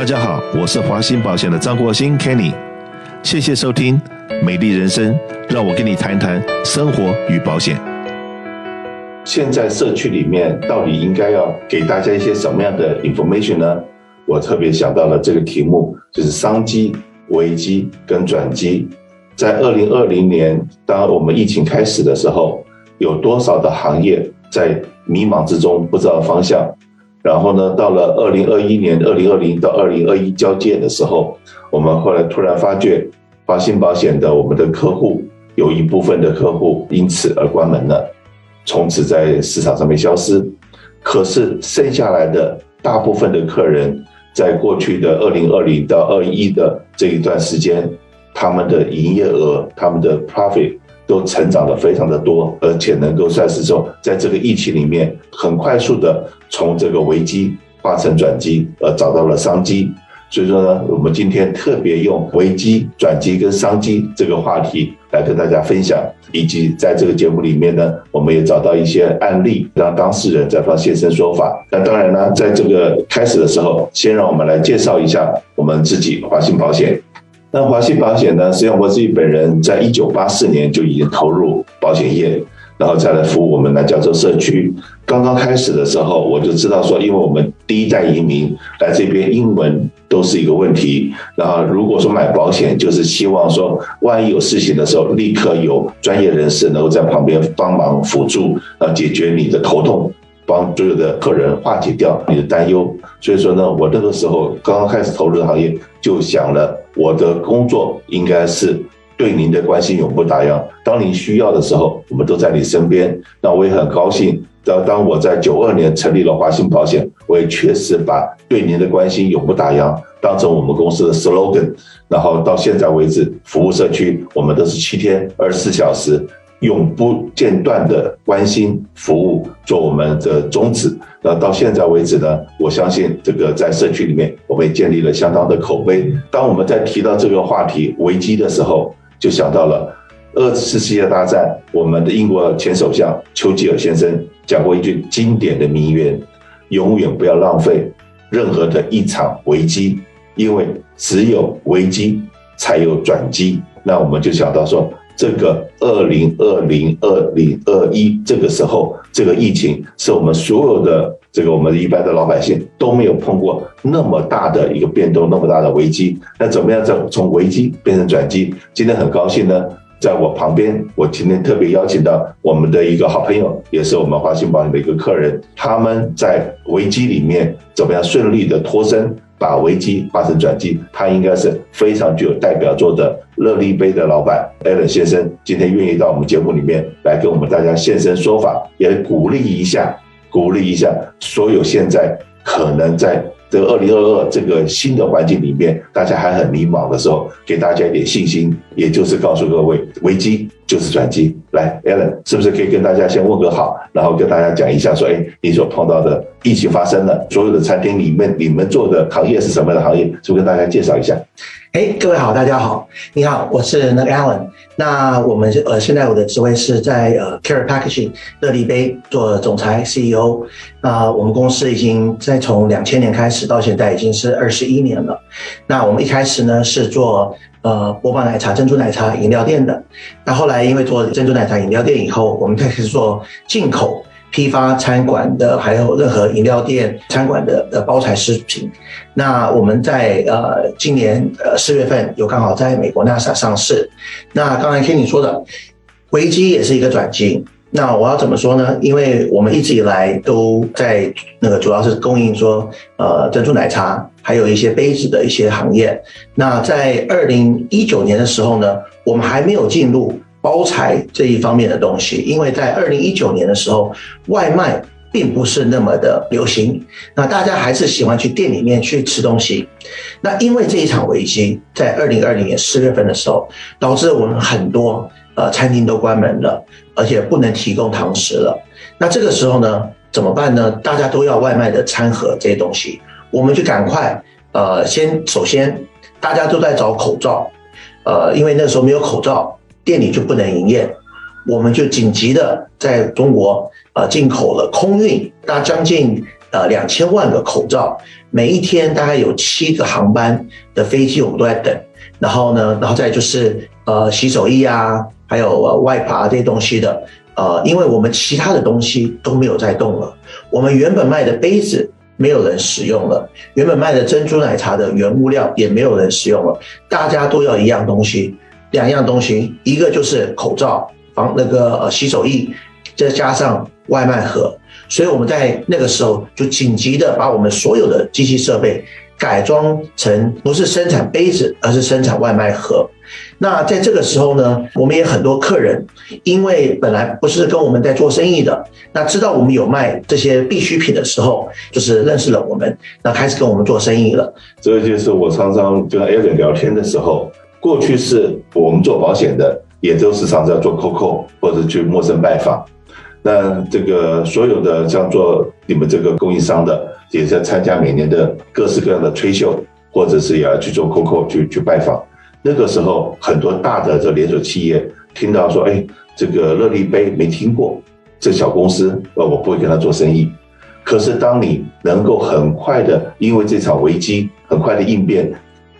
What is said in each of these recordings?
大家好，我是华鑫保险的张国兴 Kenny，谢谢收听《美丽人生》，让我跟你谈谈生活与保险。现在社区里面到底应该要给大家一些什么样的 information 呢？我特别想到了这个题目，就是商机、危机跟转机。在二零二零年，当我们疫情开始的时候，有多少的行业在迷茫之中不知道方向？然后呢，到了二零二一年，二零二零到二零二一交界的时候，我们后来突然发觉，华信保险的我们的客户有一部分的客户因此而关门了。从此在市场上面消失，可是剩下来的大部分的客人，在过去的二零二零到二一的这一段时间，他们的营业额、他们的 profit 都成长得非常的多，而且能够算是说，在这个疫情里面，很快速的从这个危机化成转机，而找到了商机。所以说呢，我们今天特别用危机、转机跟商机这个话题来跟大家分享，以及在这个节目里面呢，我们也找到一些案例，让当事人在方现身说法。那当然呢，在这个开始的时候，先让我们来介绍一下我们自己华信保险。那华西保险呢，实际上我自己本人在一九八四年就已经投入保险业。然后再来服务我们的加州社区。刚刚开始的时候，我就知道说，因为我们第一代移民来这边，英文都是一个问题。然后如果说买保险，就是希望说，万一有事情的时候，立刻有专业人士能够在旁边帮忙辅助，然后，解决你的头痛，帮所有的客人化解掉你的担忧。所以说呢，我那个时候刚刚开始投入的行业，就想了，我的工作应该是。对您的关心永不打烊。当您需要的时候，我们都在你身边。那我也很高兴。当当我在九二年成立了华信保险，我也确实把对您的关心永不打烊当成我们公司的 slogan。然后到现在为止，服务社区，我们都是七天二十四小时，永不间断的关心服务，做我们的宗旨。那到现在为止呢，我相信这个在社区里面，我们也建立了相当的口碑。当我们在提到这个话题危机的时候，就想到了二次世界大战，我们的英国前首相丘吉尔先生讲过一句经典的名言：永远不要浪费任何的一场危机，因为只有危机才有转机。那我们就想到说，这个二零二零二零二一这个时候，这个疫情是我们所有的。这个我们一般的老百姓都没有碰过那么大的一个变动，那么大的危机。那怎么样从从危机变成转机？今天很高兴呢，在我旁边，我今天特别邀请到我们的一个好朋友，也是我们华信保险的一个客人。他们在危机里面怎么样顺利的脱身，把危机化成转机？他应该是非常具有代表作的热力杯的老板 Alan 先生。今天愿意到我们节目里面来跟我们大家现身说法，也鼓励一下。鼓励一下所有现在可能在这个二零二二这个新的环境里面，大家还很迷茫的时候，给大家一点信心，也就是告诉各位，危机就是转机。来，Alan，是不是可以跟大家先问个好，然后跟大家讲一下，说，哎，你所碰到的疫情发生了，所有的餐厅里面，你们做的行业是什么样的行业？是不是跟大家介绍一下？哎，各位好，大家好，你好，我是那个 Alan。那我们呃，现在我的职位是在呃 Care Packaging 乐力杯做总裁 CEO。那我们公司已经在从两千年开始到现在已经是二十一年了。那我们一开始呢是做呃波霸奶茶、珍珠奶茶饮料店的。那后来因为做珍珠奶茶饮料店以后，我们开始做进口。批发餐馆的，还有任何饮料店、餐馆的的包材食品。那我们在呃今年呃四月份有刚好在美国纳斯达上市。那刚才听你说的危机也是一个转机。那我要怎么说呢？因为我们一直以来都在那个主要是供应说呃珍珠奶茶，还有一些杯子的一些行业。那在二零一九年的时候呢，我们还没有进入。包材这一方面的东西，因为在二零一九年的时候，外卖并不是那么的流行，那大家还是喜欢去店里面去吃东西。那因为这一场危机，在二零二零年四月份的时候，导致我们很多呃餐厅都关门了，而且不能提供堂食了。那这个时候呢，怎么办呢？大家都要外卖的餐盒这些东西，我们就赶快呃先首先大家都在找口罩，呃，因为那时候没有口罩。店里就不能营业，我们就紧急的在中国呃进口了空运，那将近呃两千万个口罩，每一天大概有七个航班的飞机我们都在等。然后呢，然后再就是呃洗手液啊，还有呃 wipe 啊这些东西的，呃，因为我们其他的东西都没有在动了，我们原本卖的杯子没有人使用了，原本卖的珍珠奶茶的原物料也没有人使用了，大家都要一样东西，两样东西，一个就是口罩、防那个呃洗手液，再加上外卖盒，所以我们在那个时候就紧急的把我们所有的机器设备。改装成不是生产杯子，而是生产外卖盒。那在这个时候呢，我们也很多客人，因为本来不是跟我们在做生意的，那知道我们有卖这些必需品的时候，就是认识了我们，那开始跟我们做生意了。这就是我常常跟 Alan 聊天的时候，过去是我们做保险的，也都是常在做 COCO 或者去陌生拜访。那这个所有的像做你们这个供应商的。也在参加每年的各式各样的吹秀，或者是也要去做 COCO 去去拜访。那个时候，很多大的这连锁企业听到说：“哎，这个乐力杯没听过，这小公司，呃，我不会跟他做生意。”可是，当你能够很快的因为这场危机很快的应变，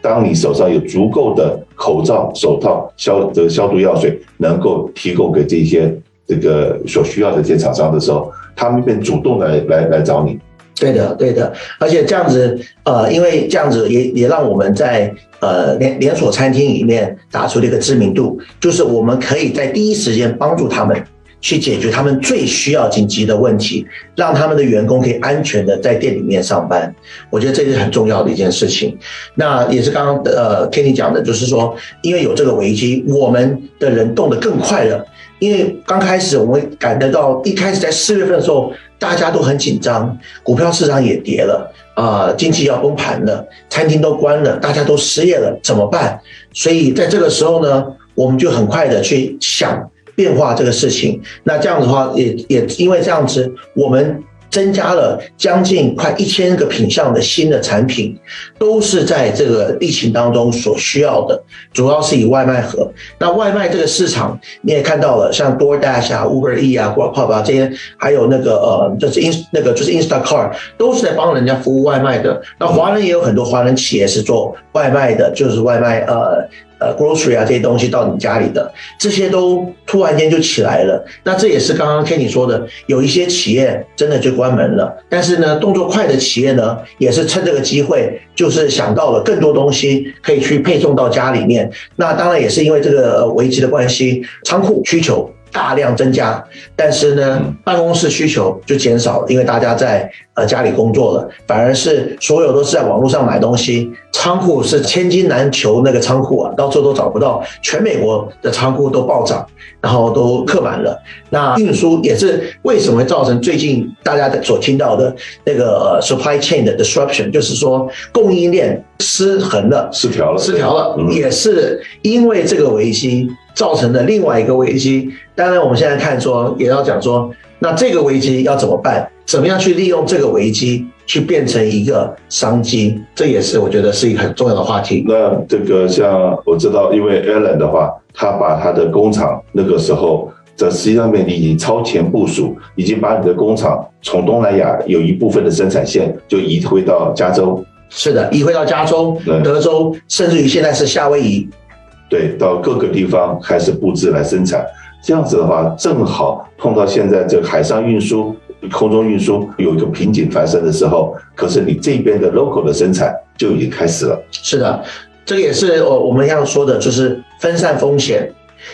当你手上有足够的口罩、手套、消这个消毒药水，能够提供给这些这个所需要的这些厂商的时候，他们便主动来来来找你。对的，对的，而且这样子，呃，因为这样子也也让我们在呃连连锁餐厅里面打出了一个知名度，就是我们可以在第一时间帮助他们去解决他们最需要紧急的问题，让他们的员工可以安全的在店里面上班。我觉得这是很重要的一件事情。那也是刚刚呃 Kenny 讲的，就是说，因为有这个危机，我们的人动得更快了。因为刚开始我们感觉到，一开始在四月份的时候，大家都很紧张，股票市场也跌了，啊、呃，经济要崩盘了，餐厅都关了，大家都失业了，怎么办？所以在这个时候呢，我们就很快的去想变化这个事情。那这样子的话，也也因为这样子，我们。增加了将近快一千个品项的新的产品，都是在这个疫情当中所需要的，主要是以外卖盒。那外卖这个市场你也看到了，像 DoorDash 啊、Uber E 啊、Grubhub 啊这些，还有那个呃，就是 In 那个就是 Instacart，都是在帮人家服务外卖的。那华人也有很多华人企业是做外卖的，就是外卖呃。呃，grocery 啊这些东西到你家里的，这些都突然间就起来了。那这也是刚刚 Kenny 说的，有一些企业真的就关门了。但是呢，动作快的企业呢，也是趁这个机会，就是想到了更多东西可以去配送到家里面。那当然也是因为这个危机的关系，仓库需求。大量增加，但是呢，办公室需求就减少了，因为大家在呃家里工作了，反而是所有都是在网络上买东西，仓库是千金难求，那个仓库啊，到处都找不到，全美国的仓库都暴涨，然后都客满了。那运输也是为什么会造成最近大家所听到的那个 supply chain 的 disruption，就是说供应链失衡了，失调了，失调了，也是因为这个危机。造成的另外一个危机，当然我们现在看说，也要讲说，那这个危机要怎么办？怎么样去利用这个危机去变成一个商机？这也是我觉得是一个很重要的话题。那这个像我知道，因为 Alan 的话，他把他的工厂那个时候在实际上面你已经超前部署，已经把你的工厂从东南亚有一部分的生产线就移回到加州。是的，移回到加州、德州，甚至于现在是夏威夷。对，到各个地方开始布置来生产，这样子的话，正好碰到现在这个海上运输、空中运输有一个瓶颈发生的时候，可是你这边的 local 的生产就已经开始了。是的，这个也是我我们要说的，就是分散风险。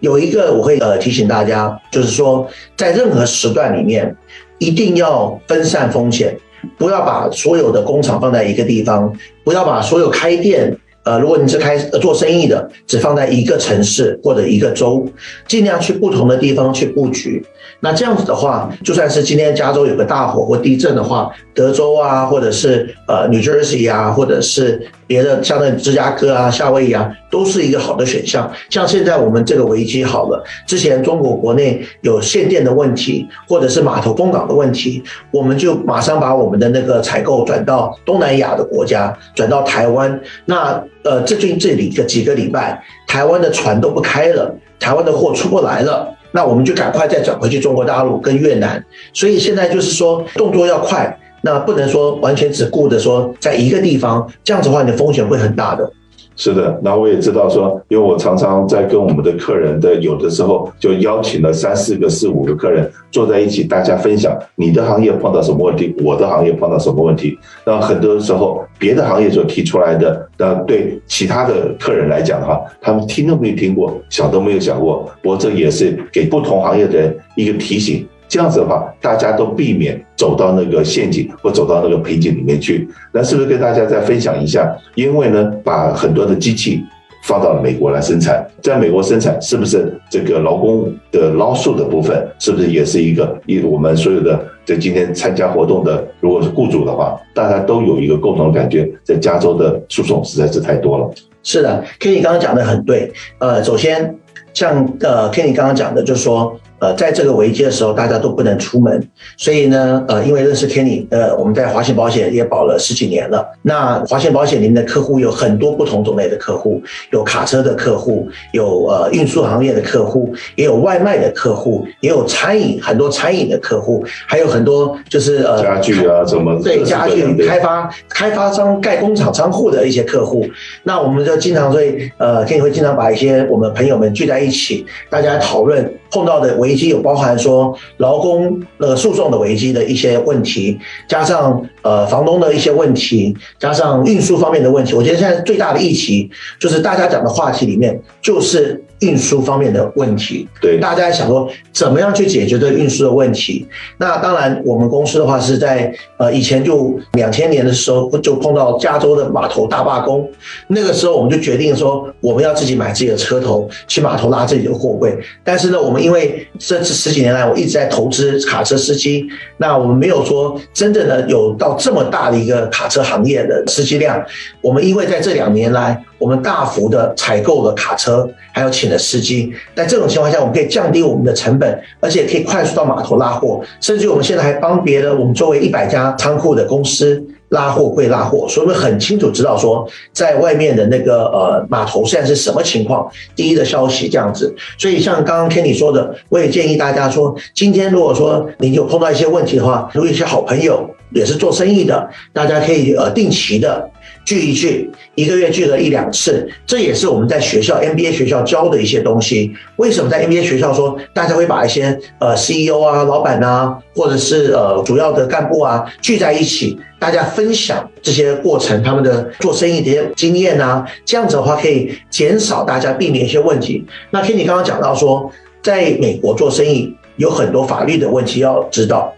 有一个我会呃提醒大家，就是说在任何时段里面，一定要分散风险，不要把所有的工厂放在一个地方，不要把所有开店。呃，如果你是开做生意的，只放在一个城市或者一个州，尽量去不同的地方去布局。那这样子的话，就算是今天加州有个大火或地震的话，德州啊，或者是呃 New Jersey 啊，或者是别的像那芝加哥啊、夏威夷啊，都是一个好的选项。像现在我们这个危机好了，之前中国国内有限电的问题，或者是码头封港的问题，我们就马上把我们的那个采购转到东南亚的国家，转到台湾。那呃，最近这里个几个礼拜，台湾的船都不开了，台湾的货出不来了，那我们就赶快再转回去中国大陆跟越南。所以现在就是说动作要快。那不能说完全只顾着说在一个地方，这样子的话，你的风险会很大的。是的，那我也知道说，因为我常常在跟我们的客人的有的时候就邀请了三四个、四五个客人坐在一起，大家分享你的行业碰到什么问题，我的行业碰到什么问题。那很多时候别的行业所提出来的，那对其他的客人来讲的话，他们听都没有听过，想都没有想过。我这也是给不同行业的人一个提醒。这样子的话，大家都避免走到那个陷阱或走到那个瓶颈里面去。那是不是跟大家再分享一下？因为呢，把很多的机器放到美国来生产，在美国生产，是不是这个劳工的劳数的部分，是不是也是一个？一我们所有的在今天参加活动的，如果是雇主的话，大家都有一个共同的感觉，在加州的诉讼实在是太多了。是的，Kenny 刚刚讲的很对。呃，首先像呃 Kenny 刚刚讲的，就是说。呃，在这个危机的时候，大家都不能出门，所以呢，呃，因为认识 Kenny，呃，我们在华信保险也保了十几年了。那华信保险里面的客户有很多不同种类的客户，有卡车的客户，有呃运输行业的客户，也有外卖的客户，也有餐饮很多餐饮的客户，还有很多就是呃家具啊什么对家具开发开发商盖工厂仓库的一些客户。那我们就经常会呃，Kenny 会经常把一些我们朋友们聚在一起，大家讨论碰到的危机有包含说劳工那个诉讼的危机的一些问题，加上呃房东的一些问题，加上运输方面的问题。我觉得现在最大的议题就是大家讲的话题里面就是。运输方面的问题，对，大家想说怎么样去解决这运输的问题？那当然，我们公司的话是在呃以前就两千年的时候就碰到加州的码头大罢工，那个时候我们就决定说我们要自己买自己的车头去码头拉自己的货柜。但是呢，我们因为这十几年来我一直在投资卡车司机，那我们没有说真正的有到这么大的一个卡车行业的司机量。我们因为在这两年来，我们大幅的采购了卡车，还有请了司机。在这种情况下，我们可以降低我们的成本，而且可以快速到码头拉货。甚至我们现在还帮别的我们周围一百家仓库的公司拉货柜拉货，所以我们很清楚知道说，在外面的那个呃码头现在是什么情况，第一的消息这样子。所以像刚刚 Kenny 说的，我也建议大家说，今天如果说你有碰到一些问题的话，如果一些好朋友也是做生意的，大家可以呃定期的。聚一聚，一个月聚了一两次，这也是我们在学校 MBA 学校教的一些东西。为什么在 MBA 学校说大家会把一些呃 CEO 啊、老板啊，或者是呃主要的干部啊聚在一起，大家分享这些过程，他们的做生意的一些经验啊，这样子的话可以减少大家避免一些问题。那听你刚刚讲到说，在美国做生意有很多法律的问题要知道。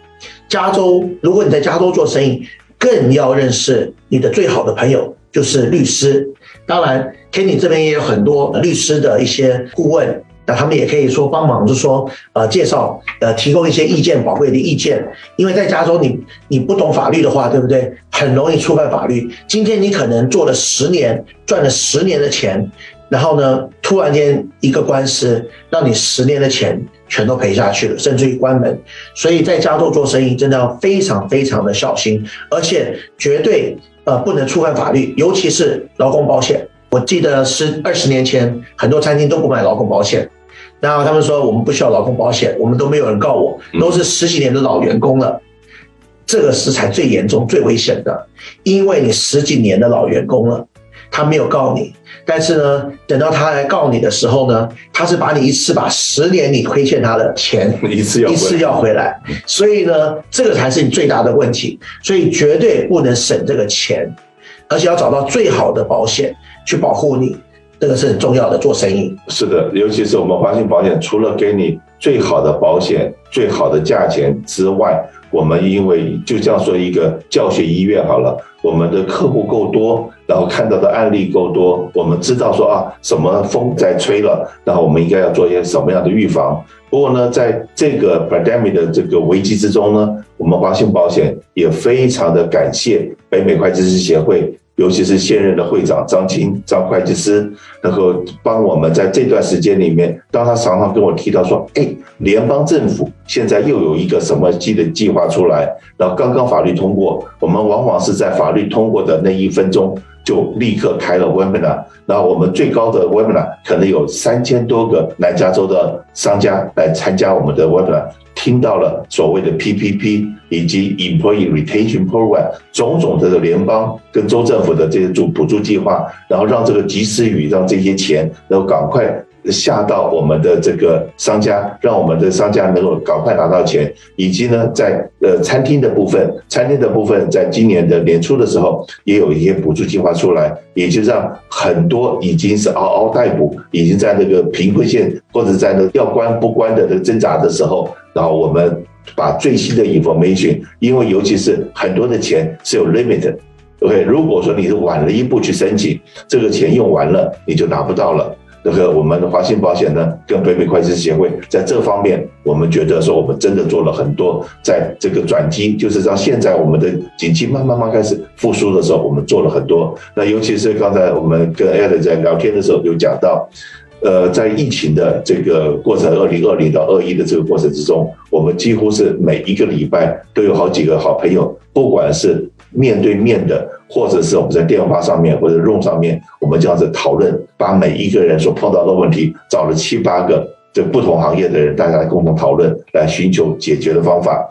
加州，如果你在加州做生意，更要认识你的最好的朋友，就是律师。当然，Kenny 这边也有很多律师的一些顾问，那他们也可以说帮忙，就是说呃介绍呃提供一些意见，宝贵的意见。因为在加州你，你你不懂法律的话，对不对？很容易触犯法律。今天你可能做了十年，赚了十年的钱。然后呢，突然间一个官司，让你十年的钱全都赔下去了，甚至于关门。所以在加州做生意，真的要非常非常的小心，而且绝对呃不能触犯法律，尤其是劳工保险。我记得十二十年前，很多餐厅都不买劳工保险，然后他们说我们不需要劳工保险，我们都没有人告我，都是十几年的老员工了。这个是才最严重、最危险的，因为你十几年的老员工了。他没有告你，但是呢，等到他来告你的时候呢，他是把你一次把十年你亏欠他的钱一次要一次要回来，所以呢，这个才是你最大的问题，所以绝对不能省这个钱，而且要找到最好的保险去保护你，这个是很重要的。做生意。是的，尤其是我们华信保险，除了给你最好的保险、最好的价钱之外，我们因为就这样说一个教学医院好了，我们的客户够多。然后看到的案例够多，我们知道说啊，什么风在吹了，然后我们应该要做一些什么样的预防。不过呢，在这个 pandemic 的这个危机之中呢，我们华信保险也非常的感谢北美会计师协会。尤其是现任的会长张青张会计师，能够帮我们在这段时间里面，当他常常跟我提到说，哎，联邦政府现在又有一个什么新的计划出来，然后刚刚法律通过，我们往往是在法律通过的那一分钟就立刻开了 webinar。那我们最高的 webinar 可能有三千多个南加州的商家来参加我们的 webinar，听到了所谓的 PPP 以及 Employee Retention Program 种种的联邦跟州政府的这些助补助计划，然后让这个及时雨，让这些钱能够赶快。下到我们的这个商家，让我们的商家能够赶快拿到钱，以及呢，在呃餐厅的部分，餐厅的部分，在今年的年初的时候，也有一些补助计划出来，也就让很多已经是嗷嗷待哺，已经在那个贫困线或者在那要关不关的这挣扎的时候，然后我们把最新的 information，因为尤其是很多的钱是有 limit，的，OK，，如果说你是晚了一步去申请，这个钱用完了，你就拿不到了。这个我们的华信保险呢，跟北美会计师协会在这方面，我们觉得说我们真的做了很多，在这个转机，就是让现在我们的景气慢慢慢开始复苏的时候，我们做了很多。那尤其是刚才我们跟 Ed 在聊天的时候有讲到，呃，在疫情的这个过程，二零二零到二一的这个过程之中，我们几乎是每一个礼拜都有好几个好朋友，不管是面对面的。或者是我们在电话上面或者 Room 上面，我们这样子讨论，把每一个人所碰到的问题找了七八个这不同行业的人，大家来共同讨论，来寻求解决的方法。